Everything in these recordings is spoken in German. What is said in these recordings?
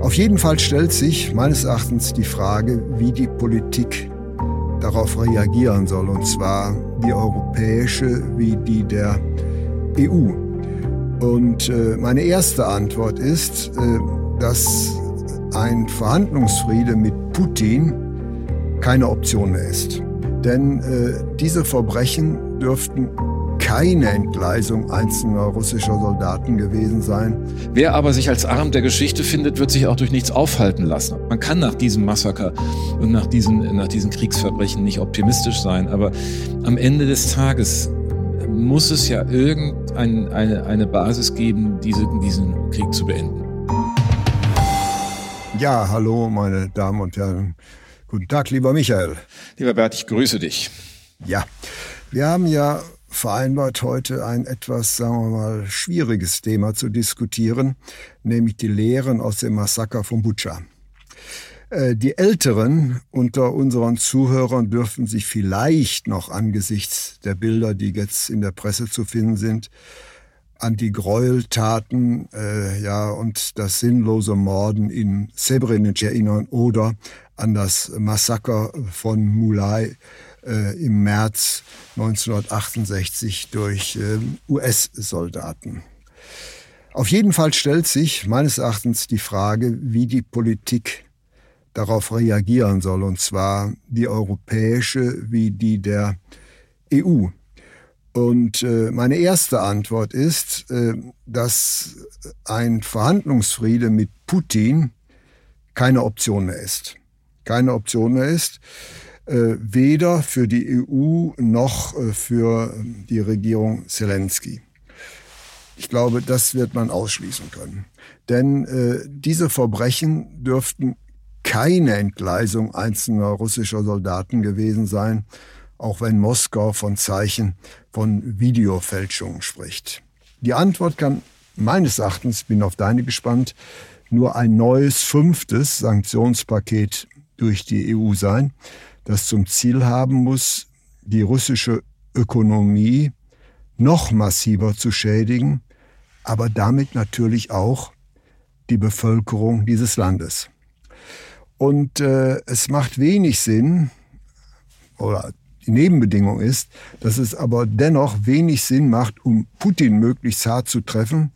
Auf jeden Fall stellt sich meines Erachtens die Frage, wie die Politik darauf reagieren soll, und zwar die europäische wie die der EU. Und äh, meine erste Antwort ist, äh, dass ein Verhandlungsfriede mit Putin keine Option mehr ist. Denn äh, diese Verbrechen dürften keine Entgleisung einzelner russischer Soldaten gewesen sein. Wer aber sich als Arm der Geschichte findet, wird sich auch durch nichts aufhalten lassen. Man kann nach diesem Massaker und nach diesen, nach diesen Kriegsverbrechen nicht optimistisch sein, aber am Ende des Tages muss es ja irgendeine eine, eine Basis geben, diese, diesen Krieg zu beenden. Ja, hallo, meine Damen und Herren. Guten Tag, lieber Michael. Lieber Bert, ich grüße dich. Ja, wir haben ja vereinbart, heute ein etwas, sagen wir mal, schwieriges Thema zu diskutieren, nämlich die Lehren aus dem Massaker von Butscha. Äh, die Älteren unter unseren Zuhörern dürfen sich vielleicht noch angesichts der Bilder, die jetzt in der Presse zu finden sind, an die Gräueltaten äh, ja, und das sinnlose Morden in Srebrenica erinnern oder an das Massaker von Mulai äh, im März 1968 durch äh, US-Soldaten. Auf jeden Fall stellt sich meines Erachtens die Frage, wie die Politik darauf reagieren soll, und zwar die europäische wie die der EU. Und äh, meine erste Antwort ist, äh, dass ein Verhandlungsfriede mit Putin keine Option mehr ist. Keine Option mehr ist. Äh, weder für die EU noch äh, für die Regierung Zelensky. Ich glaube, das wird man ausschließen können. Denn äh, diese Verbrechen dürften keine Entgleisung einzelner russischer Soldaten gewesen sein, auch wenn Moskau von Zeichen von Videofälschungen spricht. Die Antwort kann meines Erachtens, bin auf deine gespannt, nur ein neues fünftes Sanktionspaket durch die EU sein, das zum Ziel haben muss, die russische Ökonomie noch massiver zu schädigen, aber damit natürlich auch die Bevölkerung dieses Landes. Und äh, es macht wenig Sinn, oder die Nebenbedingung ist, dass es aber dennoch wenig Sinn macht, um Putin möglichst hart zu treffen,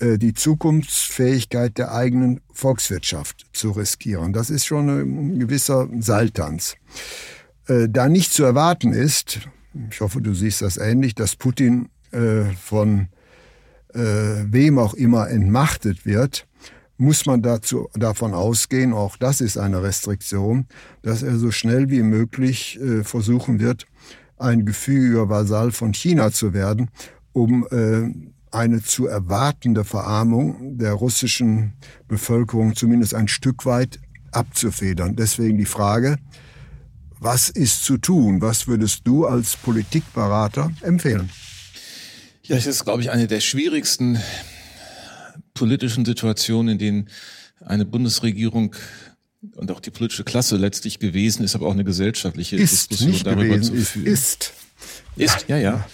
die Zukunftsfähigkeit der eigenen Volkswirtschaft zu riskieren. Das ist schon ein gewisser Seiltanz. Äh, da nicht zu erwarten ist, ich hoffe, du siehst das ähnlich, dass Putin äh, von wem auch immer entmachtet wird, muss man dazu, davon ausgehen, auch das ist eine Restriktion, dass er so schnell wie möglich versuchen wird, ein gefügiger Vasall von China zu werden, um eine zu erwartende Verarmung der russischen Bevölkerung zumindest ein Stück weit abzufedern. Deswegen die Frage, was ist zu tun? Was würdest du als Politikberater empfehlen? Ja, es ist, glaube ich, eine der schwierigsten politischen Situationen, in denen eine Bundesregierung und auch die politische Klasse letztlich gewesen ist, aber auch eine gesellschaftliche ist, Diskussion darüber gewesen, zu führen. Ist. Ist, ja, ja.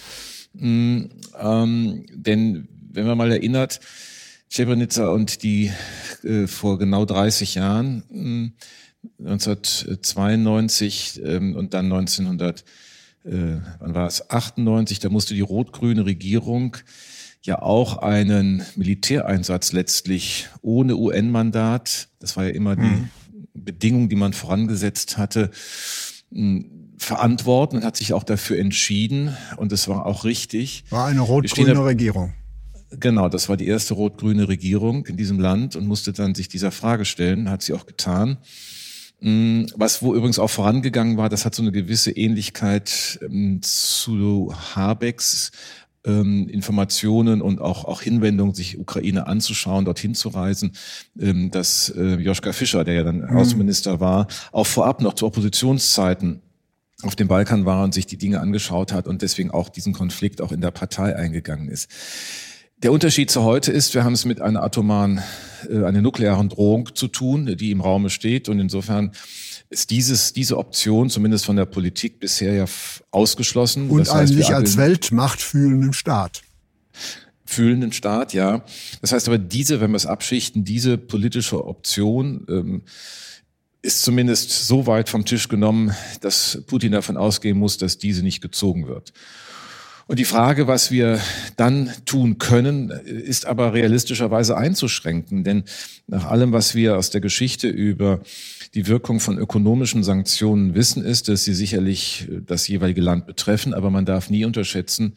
Mm, ähm, denn wenn man mal erinnert, Srebrenica und die äh, vor genau 30 Jahren, mh, 1992 ähm, und dann 1900, äh, wann war es, 98, da musste die rot-grüne Regierung ja auch einen Militäreinsatz letztlich ohne UN-Mandat, das war ja immer die mhm. Bedingung, die man vorangesetzt hatte, verantworten und hat sich auch dafür entschieden und es war auch richtig. War eine rot-grüne Regierung. Genau, das war die erste rot-grüne Regierung in diesem Land und musste dann sich dieser Frage stellen, hat sie auch getan. Mm, was wo übrigens auch vorangegangen war, das hat so eine gewisse Ähnlichkeit ähm, zu Habecks ähm, Informationen und auch, auch Hinwendungen, sich Ukraine anzuschauen, dorthin zu reisen, ähm, dass äh, Joschka Fischer, der ja dann mhm. Außenminister war, auch vorab noch zu Oppositionszeiten auf dem Balkan war und sich die Dinge angeschaut hat und deswegen auch diesen Konflikt auch in der Partei eingegangen ist. Der Unterschied zu heute ist, wir haben es mit einer atomaren, äh, einer nuklearen Drohung zu tun, die im Raume steht und insofern ist dieses, diese Option zumindest von der Politik bisher ja ausgeschlossen. Und das heißt, eigentlich als Weltmacht fühlenden Staat. Fühlenden Staat, ja. Das heißt aber, diese, wenn wir es abschichten, diese politische Option ähm, ist zumindest so weit vom Tisch genommen, dass Putin davon ausgehen muss, dass diese nicht gezogen wird. Und die Frage, was wir dann tun können, ist aber realistischerweise einzuschränken. Denn nach allem, was wir aus der Geschichte über die Wirkung von ökonomischen Sanktionen wissen, ist, dass sie sicherlich das jeweilige Land betreffen. Aber man darf nie unterschätzen,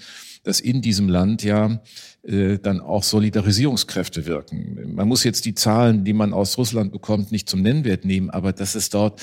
dass in diesem Land ja äh, dann auch Solidarisierungskräfte wirken. Man muss jetzt die Zahlen, die man aus Russland bekommt, nicht zum Nennwert nehmen, aber dass es dort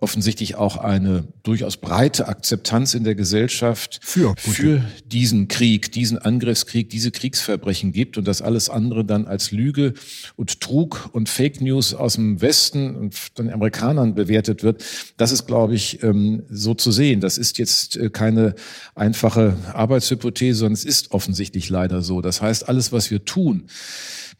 offensichtlich auch eine durchaus breite Akzeptanz in der Gesellschaft für, für, diesen Krieg, diesen Angriffskrieg, diese Kriegsverbrechen gibt und das alles andere dann als Lüge und Trug und Fake News aus dem Westen und den Amerikanern bewertet wird, das ist, glaube ich, ähm, so zu sehen. Das ist jetzt äh, keine einfache Arbeitshypothese, sondern es ist offensichtlich leider so. Das heißt, alles, was wir tun,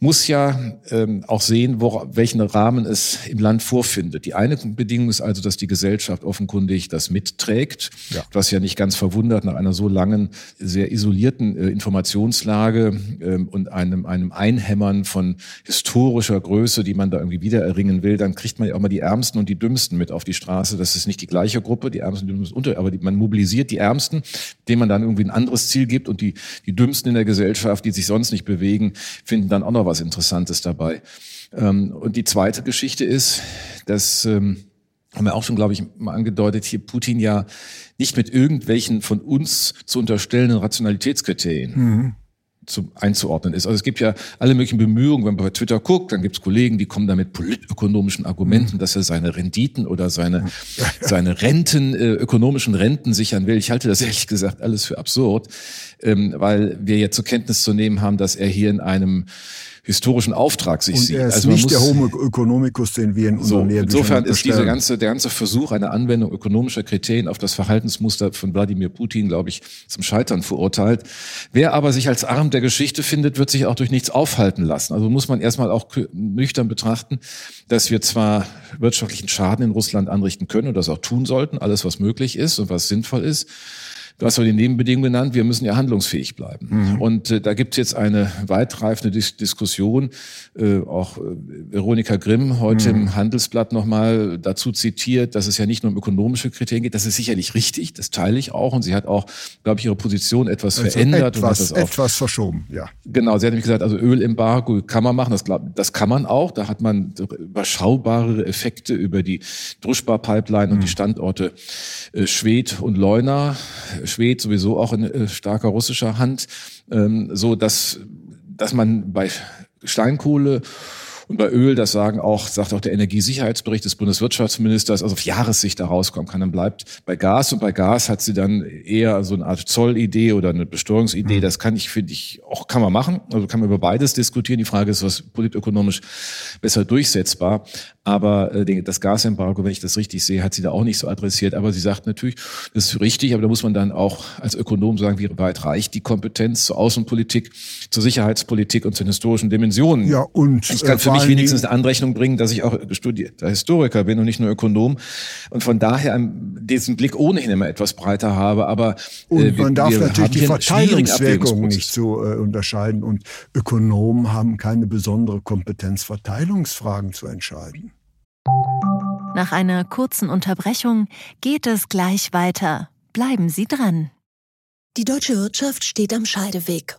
muss ja ähm, auch sehen, wo, welchen Rahmen es im Land vorfindet. Die eine Bedingung ist also, dass die Gesellschaft offenkundig das mitträgt, ja. was ja nicht ganz verwundert nach einer so langen, sehr isolierten äh, Informationslage ähm, und einem, einem Einhämmern von historischer Größe, die man da irgendwie wieder erringen will, dann kriegt man ja auch mal die Ärmsten und die Dümmsten mit auf die Straße. Das ist nicht die gleiche Gruppe, die Ärmsten und die Dümmsten, unter, aber die, man mobilisiert die Ärmsten, denen man dann irgendwie ein anderes Ziel gibt und die, die Dümmsten in der Gesellschaft, die sich sonst nicht bewegen, finden dann auch noch was Interessantes dabei. Ähm, und die zweite Geschichte ist, dass ähm, haben wir auch schon, glaube ich, mal angedeutet, hier Putin ja nicht mit irgendwelchen von uns zu unterstellenden Rationalitätskriterien mhm. zu, einzuordnen ist. Also es gibt ja alle möglichen Bemühungen, wenn man bei Twitter guckt, dann gibt es Kollegen, die kommen da mit politökonomischen Argumenten, mhm. dass er seine Renditen oder seine, seine Renten, äh, ökonomischen Renten sichern will. Ich halte das ehrlich gesagt alles für absurd, ähm, weil wir jetzt zur Kenntnis zu nehmen haben, dass er hier in einem historischen Auftrag sich und sieht. Er ist also nicht der Homo economicus, den wir in unserem so, Insofern ist dieser ganze, der ganze Versuch einer Anwendung ökonomischer Kriterien auf das Verhaltensmuster von Wladimir Putin, glaube ich, zum Scheitern verurteilt. Wer aber sich als Arm der Geschichte findet, wird sich auch durch nichts aufhalten lassen. Also muss man erstmal auch nüchtern betrachten, dass wir zwar wirtschaftlichen Schaden in Russland anrichten können und das auch tun sollten, alles was möglich ist und was sinnvoll ist. Du hast ja die Nebenbedingungen genannt, wir müssen ja handlungsfähig bleiben. Mhm. Und äh, da gibt es jetzt eine weitreifende Dis Diskussion. Äh, auch äh, Veronika Grimm heute mhm. im Handelsblatt nochmal dazu zitiert, dass es ja nicht nur um ökonomische Kriterien geht. Das ist sicherlich richtig, das teile ich auch. Und sie hat auch, glaube ich, ihre Position etwas also verändert. Etwas, und hat das etwas verschoben, ja. Genau, sie hat nämlich gesagt, also Ölembargo kann man machen, das, glaub, das kann man auch. Da hat man überschaubare Effekte über die Druschbar-Pipeline mhm. und die mhm. Standorte äh, Schwed und Leuna Schwed sowieso auch in äh, starker russischer Hand, ähm, so dass, dass man bei Steinkohle und bei Öl, das sagen auch, sagt auch der Energiesicherheitsbericht des Bundeswirtschaftsministers, also auf Jahressicht da rauskommen kann. Dann bleibt bei Gas und bei Gas hat sie dann eher so eine Art Zollidee oder eine Besteuerungsidee. Mhm. Das kann ich, finde ich, auch kann man machen. Also kann man über beides diskutieren. Die Frage ist, was politökonomisch besser durchsetzbar. Aber äh, das Gasembargo, wenn ich das richtig sehe, hat sie da auch nicht so adressiert. Aber sie sagt natürlich, das ist richtig, aber da muss man dann auch als Ökonom sagen, wie weit reicht die Kompetenz zur Außenpolitik, zur Sicherheitspolitik und zu den historischen Dimensionen. Ja, und ich kann für mich wenigstens eine Anrechnung bringen, dass ich auch studierter Historiker bin und nicht nur Ökonom und von daher diesen Blick ohnehin immer etwas breiter habe. Aber äh, und man darf natürlich die Verteilungswirkung nicht so äh, unterscheiden und Ökonomen haben keine besondere Kompetenz, Verteilungsfragen zu entscheiden. Nach einer kurzen Unterbrechung geht es gleich weiter. Bleiben Sie dran. Die deutsche Wirtschaft steht am Scheideweg.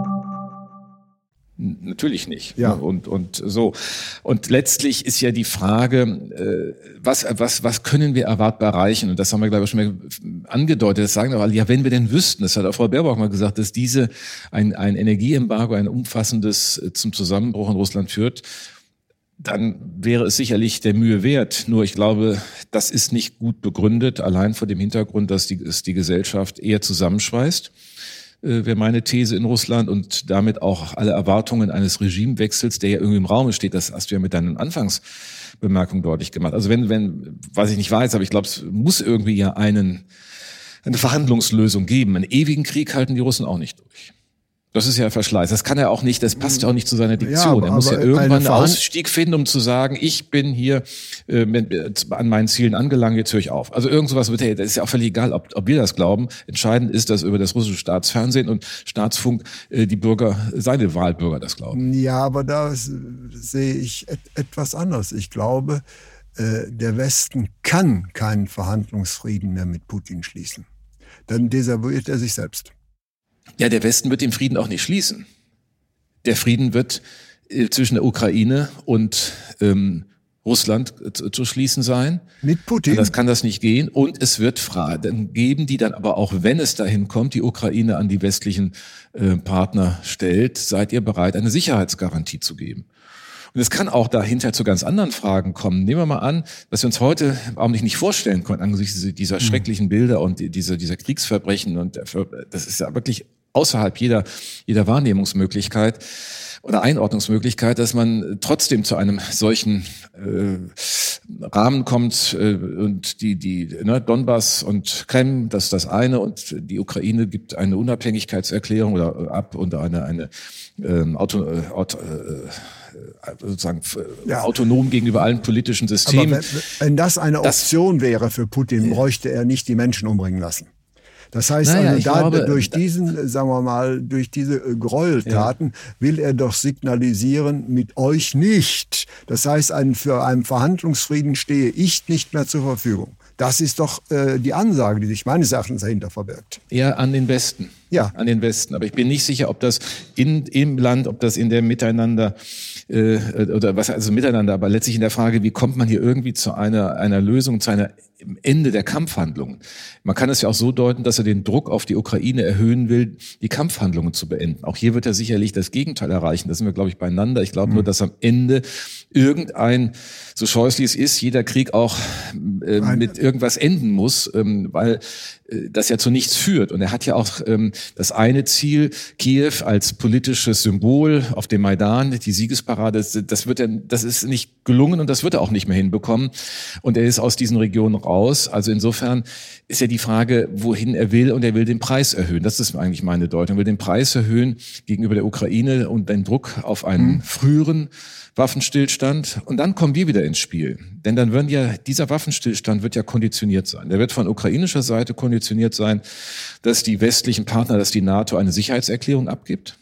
Natürlich nicht. Ja. Und, und so. Und letztlich ist ja die Frage, äh, was, was, was können wir erwartbar erreichen? Und das haben wir, glaube ich, schon mal angedeutet. Das sagen aber alle, ja, wenn wir denn wüssten, das hat auch Frau Baerbock mal gesagt, dass diese, ein, ein Energieembargo, ein umfassendes äh, zum Zusammenbruch in Russland führt, dann wäre es sicherlich der Mühe wert. Nur ich glaube, das ist nicht gut begründet, allein vor dem Hintergrund, dass die, dass die Gesellschaft eher zusammenschweißt äh, wäre meine These in Russland und damit auch alle Erwartungen eines Regimewechsels, der ja irgendwie im Raum steht. Das hast du ja mit deinen Anfangsbemerkungen deutlich gemacht. Also wenn, wenn, was ich nicht weiß, aber ich glaube, es muss irgendwie ja einen, eine Verhandlungslösung geben. Einen ewigen Krieg halten die Russen auch nicht durch. Das ist ja Verschleiß. Das kann er auch nicht, das passt ja auch nicht zu seiner Diktion. Ja, er muss ja irgendwann einen Ausstieg finden, um zu sagen, ich bin hier äh, mit, äh, an meinen Zielen angelangt, jetzt höre ich auf. Also irgend sowas wird, hey, das ist ja auch völlig egal, ob, ob wir das glauben. Entscheidend ist, dass über das russische Staatsfernsehen und Staatsfunk äh, die Bürger, seine Wahlbürger das glauben. Ja, aber da sehe ich et etwas anders. Ich glaube, äh, der Westen kann keinen Verhandlungsfrieden mehr mit Putin schließen. Dann desavouiert er sich selbst. Ja, der Westen wird den Frieden auch nicht schließen. Der Frieden wird äh, zwischen der Ukraine und ähm, Russland äh, zu, zu schließen sein. Mit Putin. Das kann das nicht gehen. Und es wird Fragen geben, die dann aber auch, wenn es dahin kommt, die Ukraine an die westlichen äh, Partner stellt, seid ihr bereit, eine Sicherheitsgarantie zu geben. Und es kann auch dahinter zu ganz anderen Fragen kommen. Nehmen wir mal an, was wir uns heute eigentlich nicht vorstellen konnten angesichts dieser mhm. schrecklichen Bilder und dieser, dieser Kriegsverbrechen. Und das ist ja wirklich außerhalb jeder, jeder Wahrnehmungsmöglichkeit oder Einordnungsmöglichkeit, dass man trotzdem zu einem solchen äh, Rahmen kommt äh, und die die ne, Donbass und Krim, das ist das eine und die Ukraine gibt eine Unabhängigkeitserklärung oder ab und eine eine ähm, Auto, äh, Auto äh, sozusagen ja. autonom gegenüber allen politischen Systemen. Aber wenn, wenn das eine Option das, wäre für Putin, bräuchte er nicht die Menschen umbringen lassen. Das heißt, naja, also da, glaube, durch diesen, sagen wir mal, durch diese äh, Gräueltaten ja. will er doch signalisieren, mit euch nicht. Das heißt, ein, für einen Verhandlungsfrieden stehe ich nicht mehr zur Verfügung. Das ist doch äh, die Ansage, die sich meines Erachtens dahinter verbirgt. Ja, an den Westen. Ja. An den Westen. Aber ich bin nicht sicher, ob das in, im Land, ob das in der Miteinander äh, oder was also miteinander, aber letztlich in der Frage, wie kommt man hier irgendwie zu einer, einer Lösung, zu einer Ende der Kampfhandlungen. Man kann es ja auch so deuten, dass er den Druck auf die Ukraine erhöhen will, die Kampfhandlungen zu beenden. Auch hier wird er sicherlich das Gegenteil erreichen. Da sind wir, glaube ich, beieinander. Ich glaube mhm. nur, dass am Ende irgendein, so scheußlich es ist, jeder Krieg auch äh, mit irgendwas enden muss, ähm, weil äh, das ja zu nichts führt. Und er hat ja auch ähm, das eine Ziel, Kiew als politisches Symbol auf dem Maidan, die Siegesparade, das wird er, das ist nicht gelungen und das wird er auch nicht mehr hinbekommen. Und er ist aus diesen Regionen raus. Also insofern ist ja die Frage, wohin er will und er will den Preis erhöhen. Das ist eigentlich meine Deutung. Er will den Preis erhöhen gegenüber der Ukraine und den Druck auf einen mhm. früheren Waffenstillstand. Und dann kommen wir wieder ins Spiel. Denn dann würden ja, dieser Waffenstillstand wird ja konditioniert sein. Der wird von ukrainischer Seite konditioniert sein, dass die westlichen Partner, dass die NATO eine Sicherheitserklärung abgibt.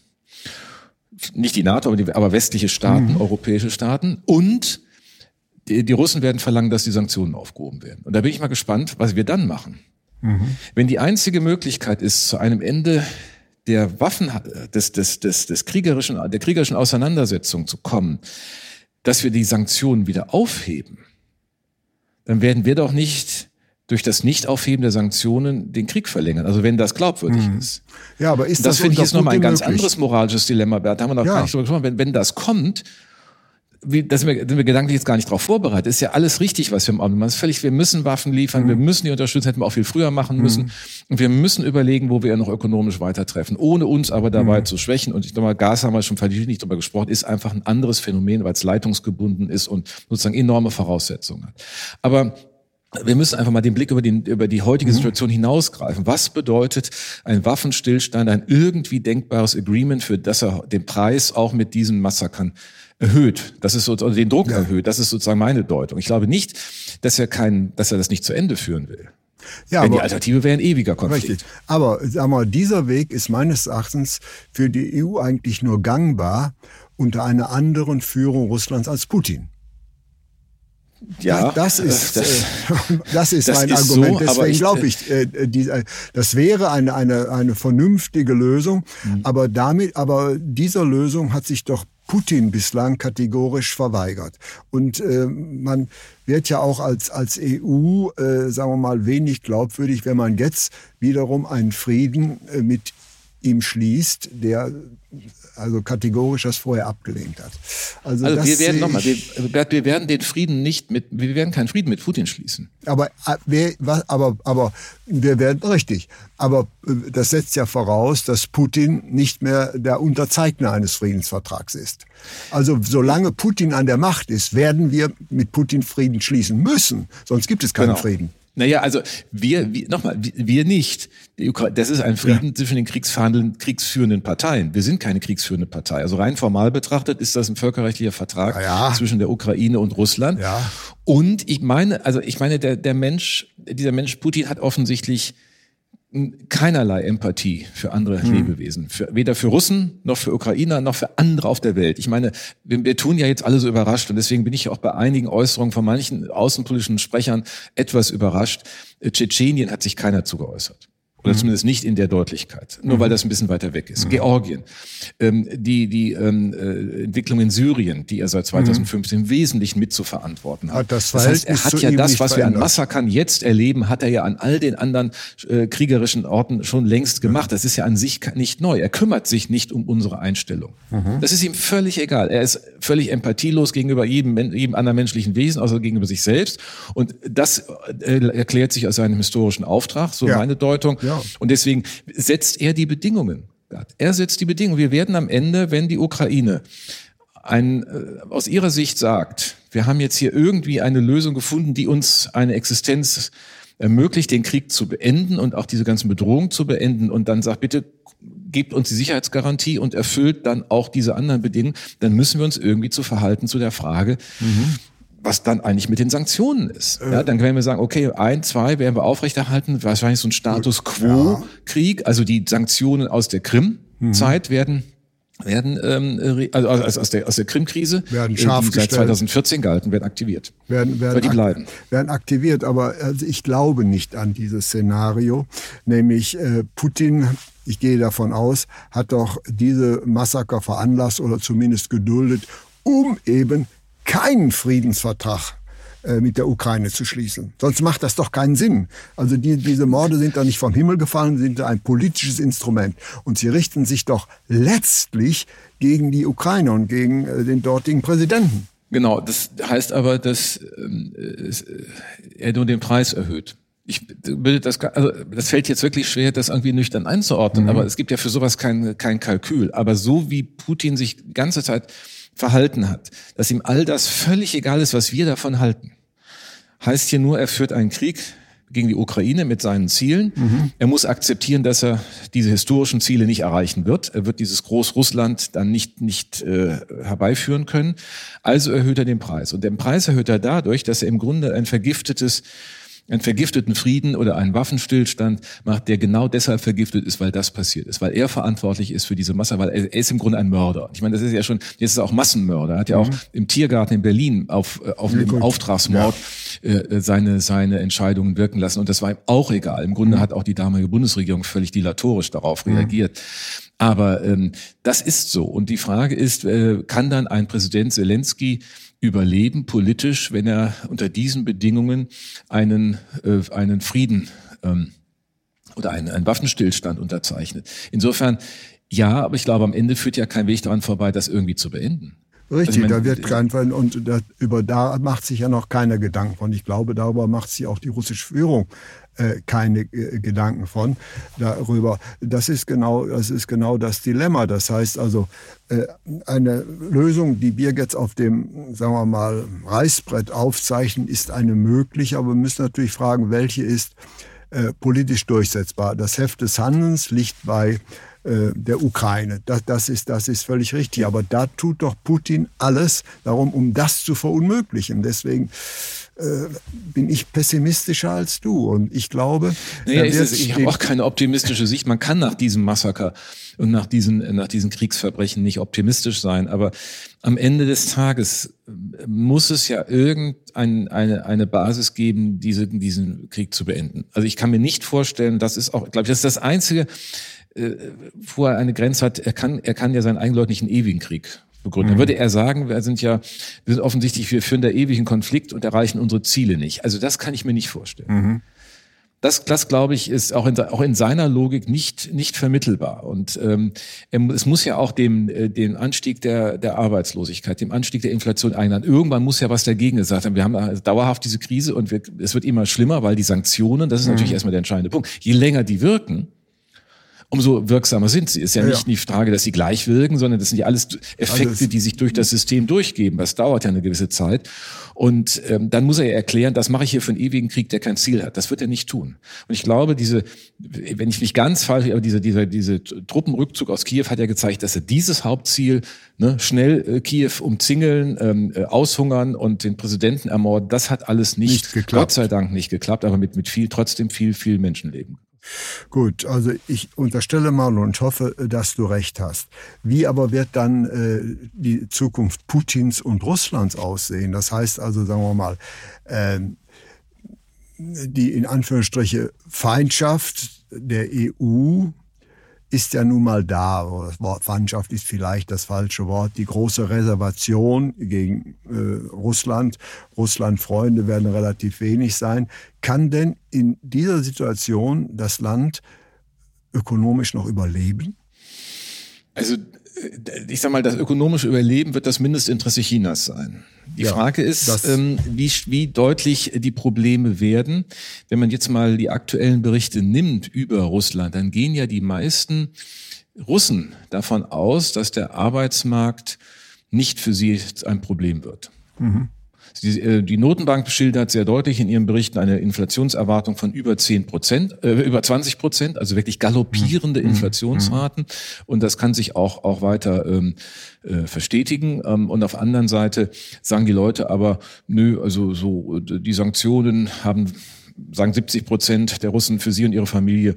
Nicht die NATO, aber, die, aber westliche Staaten, mhm. europäische Staaten. Und die, die, Russen werden verlangen, dass die Sanktionen aufgehoben werden. Und da bin ich mal gespannt, was wir dann machen. Mhm. Wenn die einzige Möglichkeit ist, zu einem Ende der Waffen, des, des, des, des kriegerischen, der kriegerischen Auseinandersetzung zu kommen, dass wir die Sanktionen wieder aufheben, dann werden wir doch nicht durch das Nichtaufheben der Sanktionen den Krieg verlängern. Also wenn das glaubwürdig mhm. ist. Ja, aber ist das, das finde ich ist nochmal ein ganz anderes moralisches Dilemma, Bert. Da haben wir noch ja. gar nicht drüber gesprochen. Wenn, wenn das kommt, wie, da sind wir, sind wir gedanklich jetzt gar nicht darauf vorbereitet. Ist ja alles richtig, was wir im Augenblick machen. ist völlig, wir müssen Waffen liefern, mhm. wir müssen die unterstützen, hätten wir auch viel früher machen müssen. Mhm. Und wir müssen überlegen, wo wir ja noch ökonomisch weitertreffen, ohne uns aber dabei mhm. zu schwächen. Und ich glaube mal, Gas haben wir schon nicht drüber gesprochen, ist einfach ein anderes Phänomen, weil es leitungsgebunden ist und sozusagen enorme Voraussetzungen hat. Aber wir müssen einfach mal den Blick über, den, über die heutige mhm. Situation hinausgreifen. Was bedeutet ein Waffenstillstand, ein irgendwie denkbares Agreement, für das er den Preis auch mit diesen Massakern erhöht. Das ist sozusagen den Druck ja. erhöht. Das ist sozusagen meine Deutung. Ich glaube nicht, dass er kein, dass er das nicht zu Ende führen will. Ja, Denn aber, die Alternative wäre ein ewiger Konflikt. Richtig. Aber sag mal, dieser Weg ist meines Erachtens für die EU eigentlich nur gangbar unter einer anderen Führung Russlands als Putin. Ja, das ist, das, äh, das ist das mein ist Argument. So, Deswegen glaube ich, äh, die, das wäre eine, eine, eine vernünftige Lösung. Mhm. Aber damit, aber dieser Lösung hat sich doch Putin bislang kategorisch verweigert. Und äh, man wird ja auch als, als EU, äh, sagen wir mal, wenig glaubwürdig, wenn man jetzt wiederum einen Frieden äh, mit ihm schließt, der also kategorisch das vorher abgelehnt hat. Also, also wir werden nochmal, wir, wir werden den Frieden nicht mit, wir werden keinen Frieden mit Putin schließen. Aber, äh, aber, aber wir werden richtig. Aber äh, das setzt ja voraus, dass Putin nicht mehr der Unterzeichner eines Friedensvertrags ist. Also solange Putin an der Macht ist, werden wir mit Putin Frieden schließen müssen. Sonst gibt es keinen genau. Frieden. Naja, also wir, wir nochmal, wir nicht. Das ist ein Frieden ja. zwischen den kriegsverhandelnden, kriegsführenden Parteien. Wir sind keine kriegsführende Partei. Also rein formal betrachtet ist das ein völkerrechtlicher Vertrag ja. zwischen der Ukraine und Russland. Ja. Und ich meine, also ich meine, der, der Mensch, dieser Mensch Putin hat offensichtlich keinerlei Empathie für andere hm. Lebewesen, für, weder für Russen noch für Ukrainer noch für andere auf der Welt. Ich meine, wir, wir, tun ja jetzt alle so überrascht und deswegen bin ich auch bei einigen Äußerungen von manchen außenpolitischen Sprechern etwas überrascht. Tschetschenien hat sich keiner zugeäußert. Oder mhm. zumindest nicht in der Deutlichkeit, nur mhm. weil das ein bisschen weiter weg ist. Mhm. Georgien, ähm, die, die ähm, äh, Entwicklung in Syrien, die er seit 2015 mhm. im Wesentlichen mit zu verantworten hat. das, das heißt, er hat ja das, was wir an Massakern jetzt erleben, hat er ja an all den anderen äh, kriegerischen Orten schon längst gemacht. Das ist ja an sich nicht neu. Er kümmert sich nicht um unsere Einstellung. Mhm. Das ist ihm völlig egal. Er ist völlig empathielos gegenüber jedem, jedem anderen menschlichen Wesen, außer gegenüber sich selbst. Und das äh, erklärt sich aus seinem historischen Auftrag, so ja. meine Deutung. Ja. Ja. Und deswegen setzt er die Bedingungen. Er setzt die Bedingungen. Wir werden am Ende, wenn die Ukraine ein, äh, aus ihrer Sicht sagt, wir haben jetzt hier irgendwie eine Lösung gefunden, die uns eine Existenz ermöglicht, den Krieg zu beenden und auch diese ganzen Bedrohungen zu beenden und dann sagt, bitte gebt uns die Sicherheitsgarantie und erfüllt dann auch diese anderen Bedingungen, dann müssen wir uns irgendwie zu verhalten zu der Frage, mhm was dann eigentlich mit den Sanktionen ist. Ja, dann können wir sagen, okay, ein, zwei werden wir aufrechterhalten, wahrscheinlich so ein Status Quo-Krieg, also die Sanktionen aus der Krim-Zeit mhm. werden werden ähm, also aus der aus der Krim-Krise, werden scharf die seit 2014 gehalten, werden aktiviert. Werden, werden, die bleiben. werden aktiviert, aber also ich glaube nicht an dieses Szenario, nämlich äh, Putin ich gehe davon aus, hat doch diese Massaker veranlasst oder zumindest geduldet, um eben keinen Friedensvertrag äh, mit der Ukraine zu schließen. Sonst macht das doch keinen Sinn. Also die, diese Morde sind da nicht vom Himmel gefallen, sind ein politisches Instrument. Und sie richten sich doch letztlich gegen die Ukraine und gegen äh, den dortigen Präsidenten. Genau, das heißt aber, dass ähm, äh, er nur den Preis erhöht. Ich will das, also das fällt jetzt wirklich schwer, das irgendwie nüchtern einzuordnen, mhm. aber es gibt ja für sowas kein, kein Kalkül. Aber so wie Putin sich die ganze Zeit verhalten hat, dass ihm all das völlig egal ist, was wir davon halten, heißt hier nur, er führt einen Krieg gegen die Ukraine mit seinen Zielen. Mhm. Er muss akzeptieren, dass er diese historischen Ziele nicht erreichen wird. Er wird dieses Großrussland dann nicht, nicht äh, herbeiführen können. Also erhöht er den Preis. Und den Preis erhöht er dadurch, dass er im Grunde ein vergiftetes einen vergifteten Frieden oder einen Waffenstillstand macht, der genau deshalb vergiftet ist, weil das passiert ist, weil er verantwortlich ist für diese Masse, weil er, ist im Grunde ein Mörder. Ich meine, das ist ja schon, jetzt ist er auch Massenmörder. Er hat ja auch mhm. im Tiergarten in Berlin auf, äh, auf einem Auftragsmord ja. äh, seine, seine Entscheidungen wirken lassen und das war ihm auch egal. Im Grunde mhm. hat auch die damalige Bundesregierung völlig dilatorisch darauf mhm. reagiert. Aber ähm, das ist so. Und die Frage ist, äh, kann dann ein Präsident Zelensky überleben politisch, wenn er unter diesen Bedingungen einen, äh, einen Frieden ähm, oder einen, einen Waffenstillstand unterzeichnet. Insofern ja, aber ich glaube, am Ende führt ja kein Weg daran vorbei, das irgendwie zu beenden. Richtig, also, da wird kein und da, über da macht sich ja noch keiner Gedanken von. Ich glaube, darüber macht sich auch die russische Führung äh, keine äh, Gedanken von darüber. Das ist genau, das ist genau das Dilemma. Das heißt also, äh, eine Lösung, die wir jetzt auf dem, sagen wir mal, Reißbrett aufzeichnen, ist eine mögliche, aber wir müssen natürlich fragen, welche ist politisch durchsetzbar. Das Heft des Handelns liegt bei der Ukraine. Das, das, ist, das ist völlig richtig. Aber da tut doch Putin alles darum, um das zu verunmöglichen. Deswegen äh, bin ich pessimistischer als du. Und ich glaube, naja, es, ich habe auch keine optimistische Sicht. Man kann nach diesem Massaker und nach diesen, nach diesen Kriegsverbrechen nicht optimistisch sein. Aber am Ende des Tages äh, muss es ja irgendeine eine, eine Basis geben, diese, diesen Krieg zu beenden. Also ich kann mir nicht vorstellen, das ist auch, glaube ich, das ist das Einzige, äh, wo er eine Grenze hat. Er kann, er kann ja seinen eigenen Leuten nicht einen ewigen Krieg begründen. Mhm. Dann würde er sagen, wir sind ja, wir sind offensichtlich, wir führen da ewigen Konflikt und erreichen unsere Ziele nicht. Also das kann ich mir nicht vorstellen. Mhm. Das, das glaube ich, ist auch in, auch in seiner Logik nicht, nicht vermittelbar. Und ähm, es muss ja auch dem, äh, dem Anstieg der, der Arbeitslosigkeit, dem Anstieg der Inflation einladen. Irgendwann muss ja was dagegen gesagt werden. Wir haben also dauerhaft diese Krise und wir, es wird immer schlimmer, weil die Sanktionen, das ist natürlich mhm. erstmal der entscheidende Punkt, je länger die wirken, umso wirksamer sind sie. Ist ja, ja nicht ja. die Frage, dass sie gleich wirken, sondern das sind ja alles Effekte, alles. die sich durch das System durchgeben. Das dauert ja eine gewisse Zeit. Und ähm, dann muss er ja erklären, das mache ich hier für einen ewigen Krieg, der kein Ziel hat. Das wird er nicht tun. Und ich glaube, diese, wenn ich nicht ganz falsch, aber diese, dieser, diese Truppenrückzug aus Kiew hat ja gezeigt, dass er dieses Hauptziel, ne, schnell äh, Kiew umzingeln, ähm, äh, aushungern und den Präsidenten ermorden, das hat alles nicht, nicht geklappt. Gott sei Dank nicht geklappt, aber mit, mit viel, trotzdem viel, viel Menschenleben. Gut, also ich unterstelle mal und hoffe, dass du recht hast. Wie aber wird dann äh, die Zukunft Putins und Russlands aussehen? Das heißt also, sagen wir mal, äh, die in Anführungsstriche Feindschaft der EU ist ja nun mal da. Das Wort Feindschaft ist vielleicht das falsche Wort. Die große Reservation gegen äh, Russland, Russland-Freunde werden relativ wenig sein. Kann denn in dieser Situation das Land ökonomisch noch überleben? Also ich sag mal, das ökonomische Überleben wird das Mindestinteresse Chinas sein. Die ja, Frage ist, ähm, wie, wie deutlich die Probleme werden. Wenn man jetzt mal die aktuellen Berichte nimmt über Russland, dann gehen ja die meisten Russen davon aus, dass der Arbeitsmarkt nicht für sie ein Problem wird. Mhm. Die, äh, die Notenbank schildert sehr deutlich in ihren Berichten eine Inflationserwartung von über 10 Prozent, äh, über 20 Prozent, also wirklich galoppierende mhm. Inflationsraten. Und das kann sich auch, auch weiter ähm, äh, verstetigen. Ähm, und auf der anderen Seite sagen die Leute aber, nö, also so die Sanktionen haben sagen 70 Prozent der Russen für sie und ihre Familie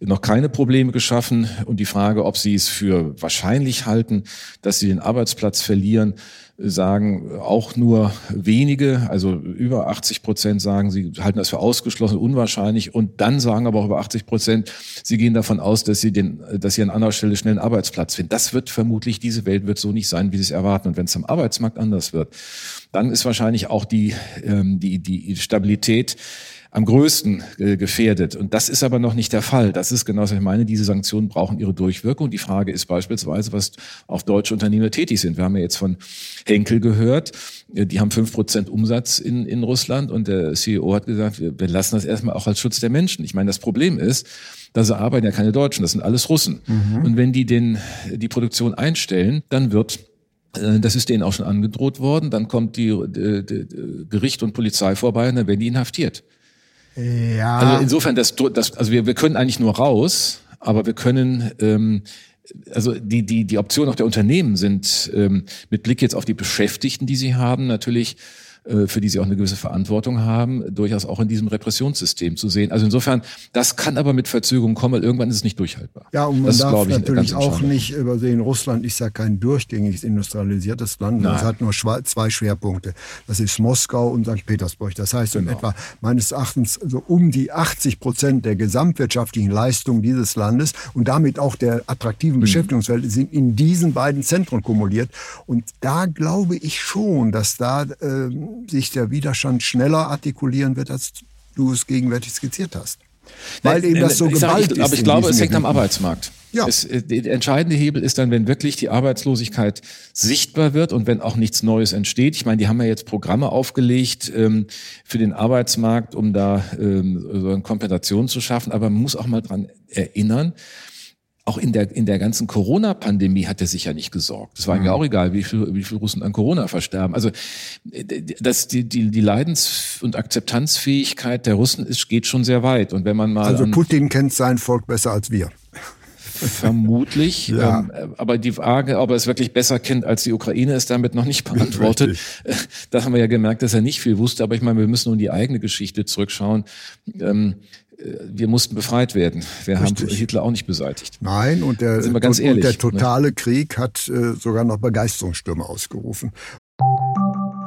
noch keine Probleme geschaffen. Und die Frage, ob sie es für wahrscheinlich halten, dass sie den Arbeitsplatz verlieren, sagen auch nur wenige, also über 80 Prozent sagen, sie halten das für ausgeschlossen, unwahrscheinlich. Und dann sagen aber auch über 80 Prozent, sie gehen davon aus, dass sie, den, dass sie an anderer Stelle schnell einen Arbeitsplatz finden. Das wird vermutlich, diese Welt wird so nicht sein, wie sie es erwarten. Und wenn es am Arbeitsmarkt anders wird, dann ist wahrscheinlich auch die, ähm, die, die Stabilität am größten äh, gefährdet. Und das ist aber noch nicht der Fall. Das ist genau, was ich meine. Diese Sanktionen brauchen ihre Durchwirkung. Die Frage ist beispielsweise, was auf deutsche Unternehmer tätig sind. Wir haben ja jetzt von Henkel gehört. Äh, die haben fünf Prozent Umsatz in, in Russland und der CEO hat gesagt, wir, wir lassen das erstmal auch als Schutz der Menschen. Ich meine, das Problem ist, da arbeiten ja keine Deutschen, das sind alles Russen. Mhm. Und wenn die den, die Produktion einstellen, dann wird äh, das ist denen auch schon angedroht worden. Dann kommt die, die, die Gericht und Polizei vorbei und dann werden die inhaftiert. Ja. Also insofern, das, das, also wir, wir können eigentlich nur raus, aber wir können ähm, also die, die, die Optionen auch der Unternehmen sind ähm, mit Blick jetzt auf die Beschäftigten, die sie haben, natürlich für die sie auch eine gewisse Verantwortung haben, durchaus auch in diesem Repressionssystem zu sehen. Also insofern, das kann aber mit Verzögerung kommen, weil irgendwann ist es nicht durchhaltbar. Ja, und man das darf ich, natürlich auch nicht übersehen, Russland ist ja kein durchgängiges industrialisiertes Land. Es hat nur zwei Schwerpunkte. Das ist Moskau und St. Petersburg. Das heißt, genau. in etwa meines Erachtens so um die 80 Prozent der gesamtwirtschaftlichen Leistung dieses Landes und damit auch der attraktiven mhm. Beschäftigungswelt sind in diesen beiden Zentren kumuliert. Und da glaube ich schon, dass da äh, sich der Widerstand schneller artikulieren wird, als du es gegenwärtig skizziert hast. Weil Nein, eben das so geballt ist. Aber ich glaube, es hängt am Arbeitsmarkt. Ja. Es, äh, der entscheidende Hebel ist dann, wenn wirklich die Arbeitslosigkeit sichtbar wird und wenn auch nichts Neues entsteht. Ich meine, die haben ja jetzt Programme aufgelegt ähm, für den Arbeitsmarkt, um da ähm, so eine Kompensation zu schaffen. Aber man muss auch mal dran erinnern, auch in der, in der ganzen Corona-Pandemie hat er sich ja nicht gesorgt. Es war ihm ja mhm. auch egal, wie viel, wie viel Russen an Corona versterben. Also das, die, die, die Leidens- und Akzeptanzfähigkeit der Russen ist, geht schon sehr weit. Und wenn man mal. Also Putin kennt sein Volk besser als wir. Vermutlich. ja. ähm, aber die Frage, ob er es wirklich besser kennt als die Ukraine, ist damit noch nicht beantwortet. Richtig. Das haben wir ja gemerkt, dass er nicht viel wusste. Aber ich meine, wir müssen nun die eigene Geschichte zurückschauen. Ähm, äh, wir mussten befreit werden. Wir Richtig. haben Hitler auch nicht beseitigt. Nein, und der, Sind wir ganz ehrlich, und der ne? totale ne? Krieg hat äh, sogar noch Begeisterungsstürme ausgerufen.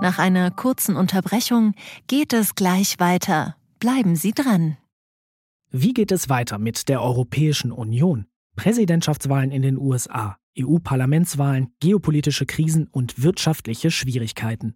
Nach einer kurzen Unterbrechung geht es gleich weiter. Bleiben Sie dran. Wie geht es weiter mit der Europäischen Union? Präsidentschaftswahlen in den USA, EU-Parlamentswahlen, geopolitische Krisen und wirtschaftliche Schwierigkeiten.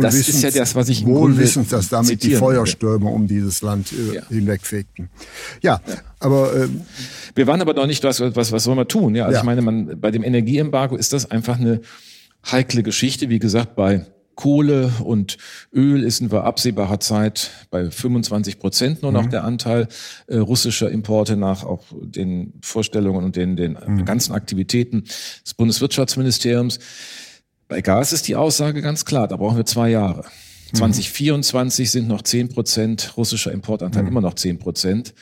das ist ja das, was ich wohlwissend, dass damit die Feuerstürme um dieses Land äh, ja. hinwegfegten. Ja, ja. aber äh, wir waren aber noch nicht, was, was, was soll man tun? Ja, also ja. ich meine, man, bei dem Energieembargo ist das einfach eine heikle Geschichte. Wie gesagt, bei Kohle und Öl ist in absehbarer Zeit bei 25 Prozent nur noch mhm. der Anteil äh, russischer Importe nach auch den Vorstellungen und den, den mhm. ganzen Aktivitäten des Bundeswirtschaftsministeriums. Bei Gas ist die Aussage ganz klar, da brauchen wir zwei Jahre. 2024 mhm. sind noch 10 Prozent russischer Importanteil, mhm. immer noch 10 Prozent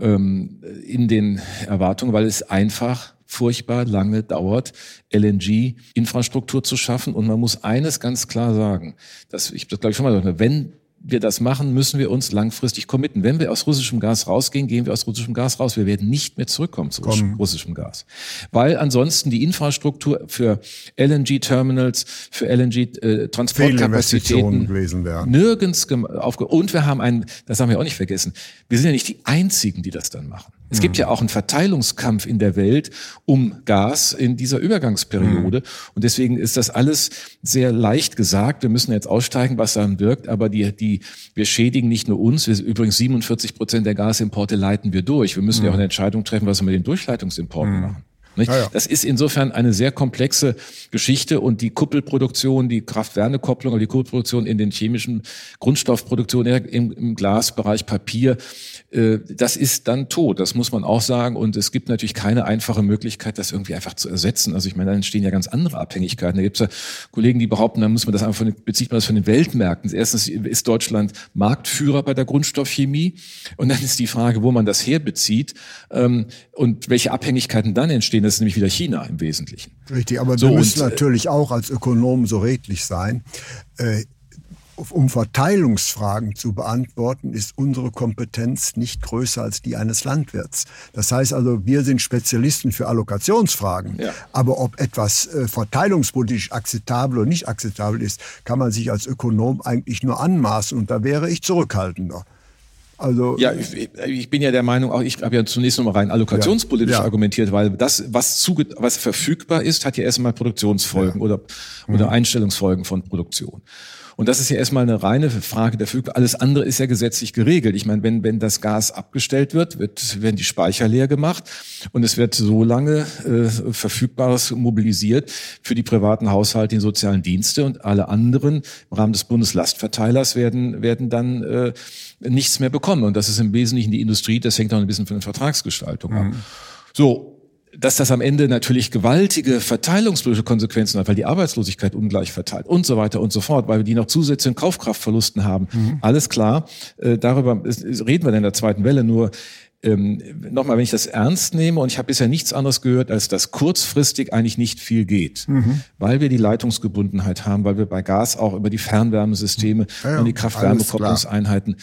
ähm, in den Erwartungen, weil es einfach furchtbar lange dauert, LNG-Infrastruktur zu schaffen. Und man muss eines ganz klar sagen, dass ich das glaube ich schon mal gesagt, wenn wir das machen, müssen wir uns langfristig committen. Wenn wir aus russischem Gas rausgehen, gehen wir aus russischem Gas raus. Wir werden nicht mehr zurückkommen zu Kommen. russischem Gas. Weil ansonsten die Infrastruktur für LNG-Terminals, für LNG-Transportkapazitäten äh, nirgends aufge... Und wir haben einen, das haben wir auch nicht vergessen, wir sind ja nicht die Einzigen, die das dann machen. Es gibt ja auch einen Verteilungskampf in der Welt um Gas in dieser Übergangsperiode. Mhm. Und deswegen ist das alles sehr leicht gesagt. Wir müssen jetzt aussteigen, was dann wirkt. Aber die, die, wir schädigen nicht nur uns. Wir, übrigens 47 Prozent der Gasimporte leiten wir durch. Wir müssen mhm. ja auch eine Entscheidung treffen, was wir mit den Durchleitungsimporten mhm. machen. Ja, ja. Das ist insofern eine sehr komplexe Geschichte und die Kuppelproduktion, die Kraft-Wärme-Kopplung, die Kuppelproduktion in den chemischen Grundstoffproduktionen im, im Glasbereich Papier, äh, das ist dann tot. Das muss man auch sagen. Und es gibt natürlich keine einfache Möglichkeit, das irgendwie einfach zu ersetzen. Also ich meine, da entstehen ja ganz andere Abhängigkeiten. Da gibt es ja Kollegen, die behaupten, da muss man das einfach von den, bezieht man das von den Weltmärkten. Erstens ist Deutschland Marktführer bei der Grundstoffchemie. Und dann ist die Frage, wo man das herbezieht ähm, und welche Abhängigkeiten dann entstehen sehen, das ist nämlich wieder China im Wesentlichen. Richtig, aber so, wir müssen und, äh, natürlich auch als Ökonomen so redlich sein. Äh, um Verteilungsfragen zu beantworten, ist unsere Kompetenz nicht größer als die eines Landwirts. Das heißt also, wir sind Spezialisten für Allokationsfragen. Ja. Aber ob etwas äh, verteilungspolitisch akzeptabel oder nicht akzeptabel ist, kann man sich als Ökonom eigentlich nur anmaßen. Und da wäre ich zurückhaltender. Also ja, ich, ich, bin ja der Meinung, auch ich habe ja zunächst nochmal rein allokationspolitisch ja, ja. argumentiert, weil das, was zuge was verfügbar ist, hat ja erstmal Produktionsfolgen ja. oder, oder mhm. Einstellungsfolgen von Produktion. Und das ist ja erstmal eine reine Frage der Verfügbarkeit. Alles andere ist ja gesetzlich geregelt. Ich meine, wenn, wenn das Gas abgestellt wird, wird, werden die Speicher leer gemacht und es wird so lange äh, Verfügbares mobilisiert für die privaten Haushalte, die sozialen Dienste und alle anderen im Rahmen des Bundeslastverteilers werden, werden dann äh, nichts mehr bekommen. Und das ist im Wesentlichen die Industrie, das hängt auch ein bisschen von der Vertragsgestaltung ab. Mhm. So, dass das am Ende natürlich gewaltige verteilungspolitische Konsequenzen hat, weil die Arbeitslosigkeit ungleich verteilt und so weiter und so fort, weil wir die noch zusätzlichen Kaufkraftverlusten haben. Mhm. Alles klar, äh, darüber reden wir in der zweiten Welle. Nur ähm, nochmal, wenn ich das ernst nehme, und ich habe bisher nichts anderes gehört, als dass kurzfristig eigentlich nicht viel geht, mhm. weil wir die Leitungsgebundenheit haben, weil wir bei Gas auch über die Fernwärmesysteme ja, ja, und die Kraft-Wärme-Kopplungseinheiten,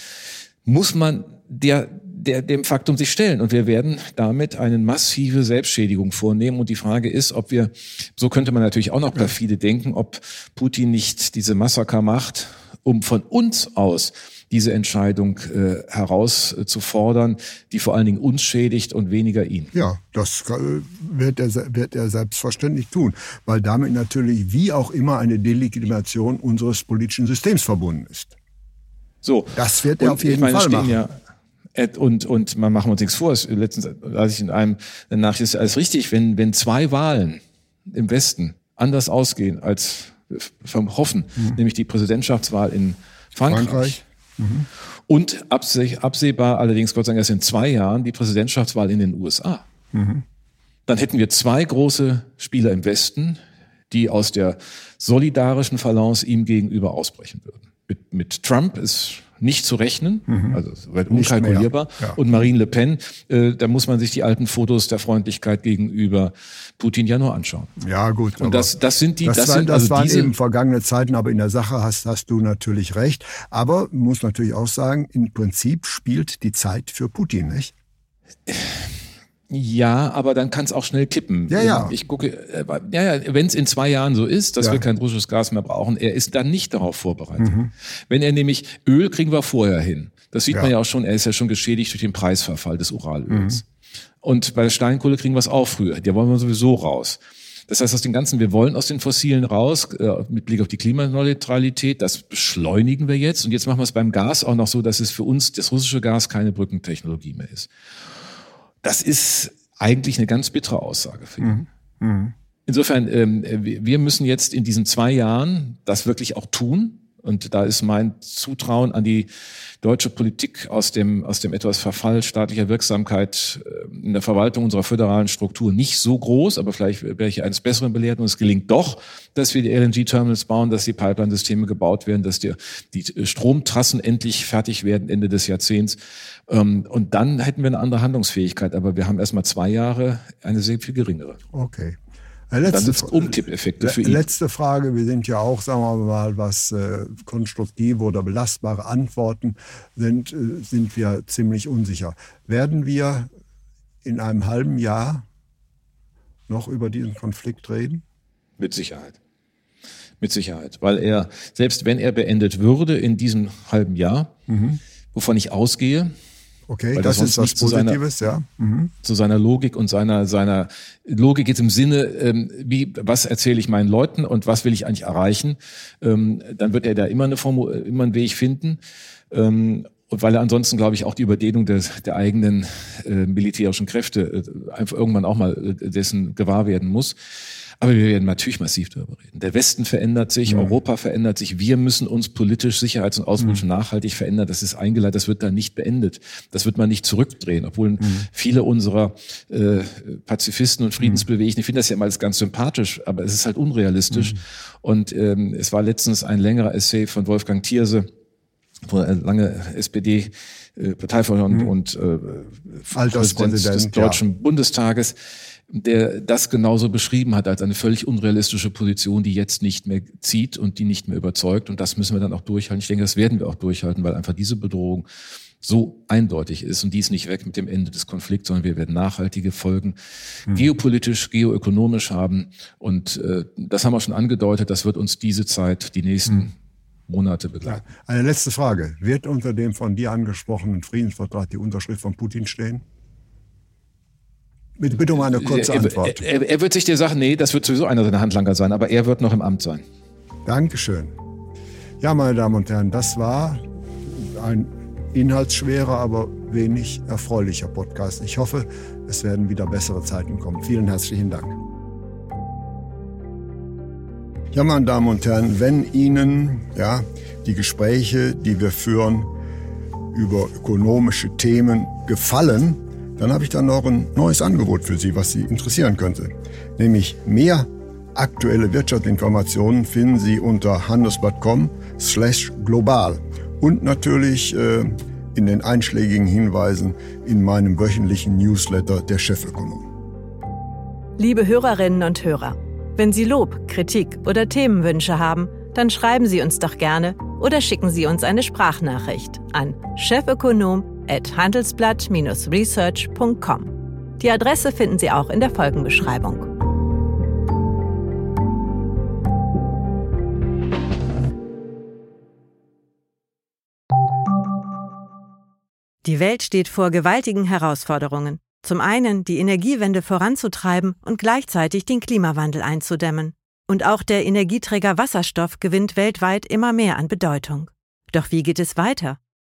muss man der der, dem Faktum sich stellen. Und wir werden damit eine massive Selbstschädigung vornehmen. Und die Frage ist, ob wir, so könnte man natürlich auch noch perfide denken, ob Putin nicht diese Massaker macht, um von uns aus diese Entscheidung äh, herauszufordern, die vor allen Dingen uns schädigt und weniger ihn. Ja, das wird er, wird er selbstverständlich tun, weil damit natürlich wie auch immer eine Delegitimation unseres politischen Systems verbunden ist. So. Das wird er auf jeden meine, Fall machen. Ja und, und man machen wir uns nichts vor. Letztens, als ich in einem Nachricht ist alles richtig, wenn, wenn zwei Wahlen im Westen anders ausgehen als vom Hoffen, mhm. nämlich die Präsidentschaftswahl in Frankreich. Frankreich. Mhm. Und absehbar allerdings, Gott sei Dank, erst in zwei Jahren die Präsidentschaftswahl in den USA. Mhm. Dann hätten wir zwei große Spieler im Westen, die aus der solidarischen Balance ihm gegenüber ausbrechen würden. Mit, mit Trump ist nicht zu rechnen, mhm. also unkalkulierbar. Ja. Und Marine Le Pen, äh, da muss man sich die alten Fotos der Freundlichkeit gegenüber Putin ja nur anschauen. Ja gut. Und das, das sind die, das, das war, sind das also waren diese eben vergangene Zeiten, aber in der Sache hast, hast du natürlich recht. Aber muss natürlich auch sagen, im Prinzip spielt die Zeit für Putin, nicht? Ja, aber dann kann es auch schnell kippen. Ja, ja. Ich gucke, äh, ja, ja, wenn es in zwei Jahren so ist, dass ja. wir kein russisches Gas mehr brauchen, er ist dann nicht darauf vorbereitet. Mhm. Wenn er nämlich Öl kriegen wir vorher hin. Das sieht ja. man ja auch schon, er ist ja schon geschädigt durch den Preisverfall des Uralöls. Mhm. Und bei der Steinkohle kriegen wir es auch früher. Der wollen wir sowieso raus. Das heißt, aus den ganzen, wir wollen aus den Fossilen raus, äh, mit Blick auf die Klimaneutralität, das beschleunigen wir jetzt. Und jetzt machen wir es beim Gas auch noch so, dass es für uns das russische Gas keine Brückentechnologie mehr ist. Das ist eigentlich eine ganz bittere Aussage für ihn. Mhm. Mhm. Insofern, ähm, wir müssen jetzt in diesen zwei Jahren das wirklich auch tun. Und da ist mein Zutrauen an die deutsche Politik aus dem, aus dem etwas Verfall staatlicher Wirksamkeit äh, in der Verwaltung unserer föderalen Struktur nicht so groß, aber vielleicht wäre ich eines Besseren belehrt und es gelingt doch, dass wir die LNG-Terminals bauen, dass die Pipeline-Systeme gebaut werden, dass die, die Stromtrassen endlich fertig werden Ende des Jahrzehnts. Ähm, und dann hätten wir eine andere Handlungsfähigkeit, aber wir haben erstmal zwei Jahre eine sehr viel geringere. Okay. Äh, letzte, dann Umkippeffekte für ihn. Letzte Frage, wir sind ja auch, sagen wir mal, was äh, konstruktive oder belastbare Antworten sind, äh, sind wir ziemlich unsicher. Werden wir in einem halben Jahr noch über diesen Konflikt reden? Mit Sicherheit. Mit Sicherheit. Weil er, selbst wenn er beendet würde in diesem halben Jahr, mhm. wovon ich ausgehe, Okay, Weil das, ist was Positives, zu seiner, ja. Mhm. Zu seiner Logik und seiner, seiner Logik jetzt im Sinne, ähm, wie, was erzähle ich meinen Leuten und was will ich eigentlich erreichen, ähm, dann wird er da immer, eine Formu immer einen Weg finden. Ähm, und weil er ansonsten, glaube ich, auch die Überdehnung des, der eigenen äh, militärischen Kräfte äh, einfach irgendwann auch mal äh, dessen gewahr werden muss. Aber wir werden natürlich massiv darüber reden. Der Westen verändert sich, mhm. Europa verändert sich. Wir müssen uns politisch, sicherheits- und außenpolitisch mhm. nachhaltig verändern. Das ist eingeleitet, das wird da nicht beendet. Das wird man nicht zurückdrehen, obwohl mhm. viele unserer äh, Pazifisten und Friedensbewegten, ich finde das ja immer alles ganz sympathisch, aber es ist halt unrealistisch. Mhm. Und ähm, es war letztens ein längerer Essay von Wolfgang Thierse, wo er lange SPD äh, Parteivorstand mhm. und äh, Präsident des Deutschen ja. Bundestages der das genauso beschrieben hat als eine völlig unrealistische Position, die jetzt nicht mehr zieht und die nicht mehr überzeugt. Und das müssen wir dann auch durchhalten. Ich denke, das werden wir auch durchhalten, weil einfach diese Bedrohung so eindeutig ist und die ist nicht weg mit dem Ende des Konflikts, sondern wir werden nachhaltige Folgen hm. geopolitisch, geoökonomisch haben. Und äh, das haben wir schon angedeutet, das wird uns diese Zeit, die nächsten hm. Monate begleiten. Eine letzte Frage. Wird unter dem von dir angesprochenen Friedensvertrag die Unterschrift von Putin stehen? Bitte, bitte um eine kurze Antwort. Er, er, er, wird sich dir sagen, nee, das wird sowieso einer seiner Handlanger sein, aber er wird noch im Amt sein. Dankeschön. Ja, meine Damen und Herren, das war ein inhaltsschwerer, aber wenig erfreulicher Podcast. Ich hoffe, es werden wieder bessere Zeiten kommen. Vielen herzlichen Dank. Ja, meine Damen und Herren, wenn Ihnen ja, die Gespräche, die wir führen über ökonomische Themen gefallen, dann habe ich dann noch ein neues Angebot für Sie, was Sie interessieren könnte. Nämlich mehr aktuelle Wirtschaftsinformationen finden Sie unter handelsblatt.com slash global und natürlich äh, in den einschlägigen Hinweisen in meinem wöchentlichen Newsletter der Chefökonom. Liebe Hörerinnen und Hörer, wenn Sie Lob, Kritik oder Themenwünsche haben, dann schreiben Sie uns doch gerne oder schicken Sie uns eine Sprachnachricht an chefökonom.com at handelsblatt-research.com. Die Adresse finden Sie auch in der Folgenbeschreibung. Die Welt steht vor gewaltigen Herausforderungen. Zum einen die Energiewende voranzutreiben und gleichzeitig den Klimawandel einzudämmen. Und auch der Energieträger Wasserstoff gewinnt weltweit immer mehr an Bedeutung. Doch wie geht es weiter?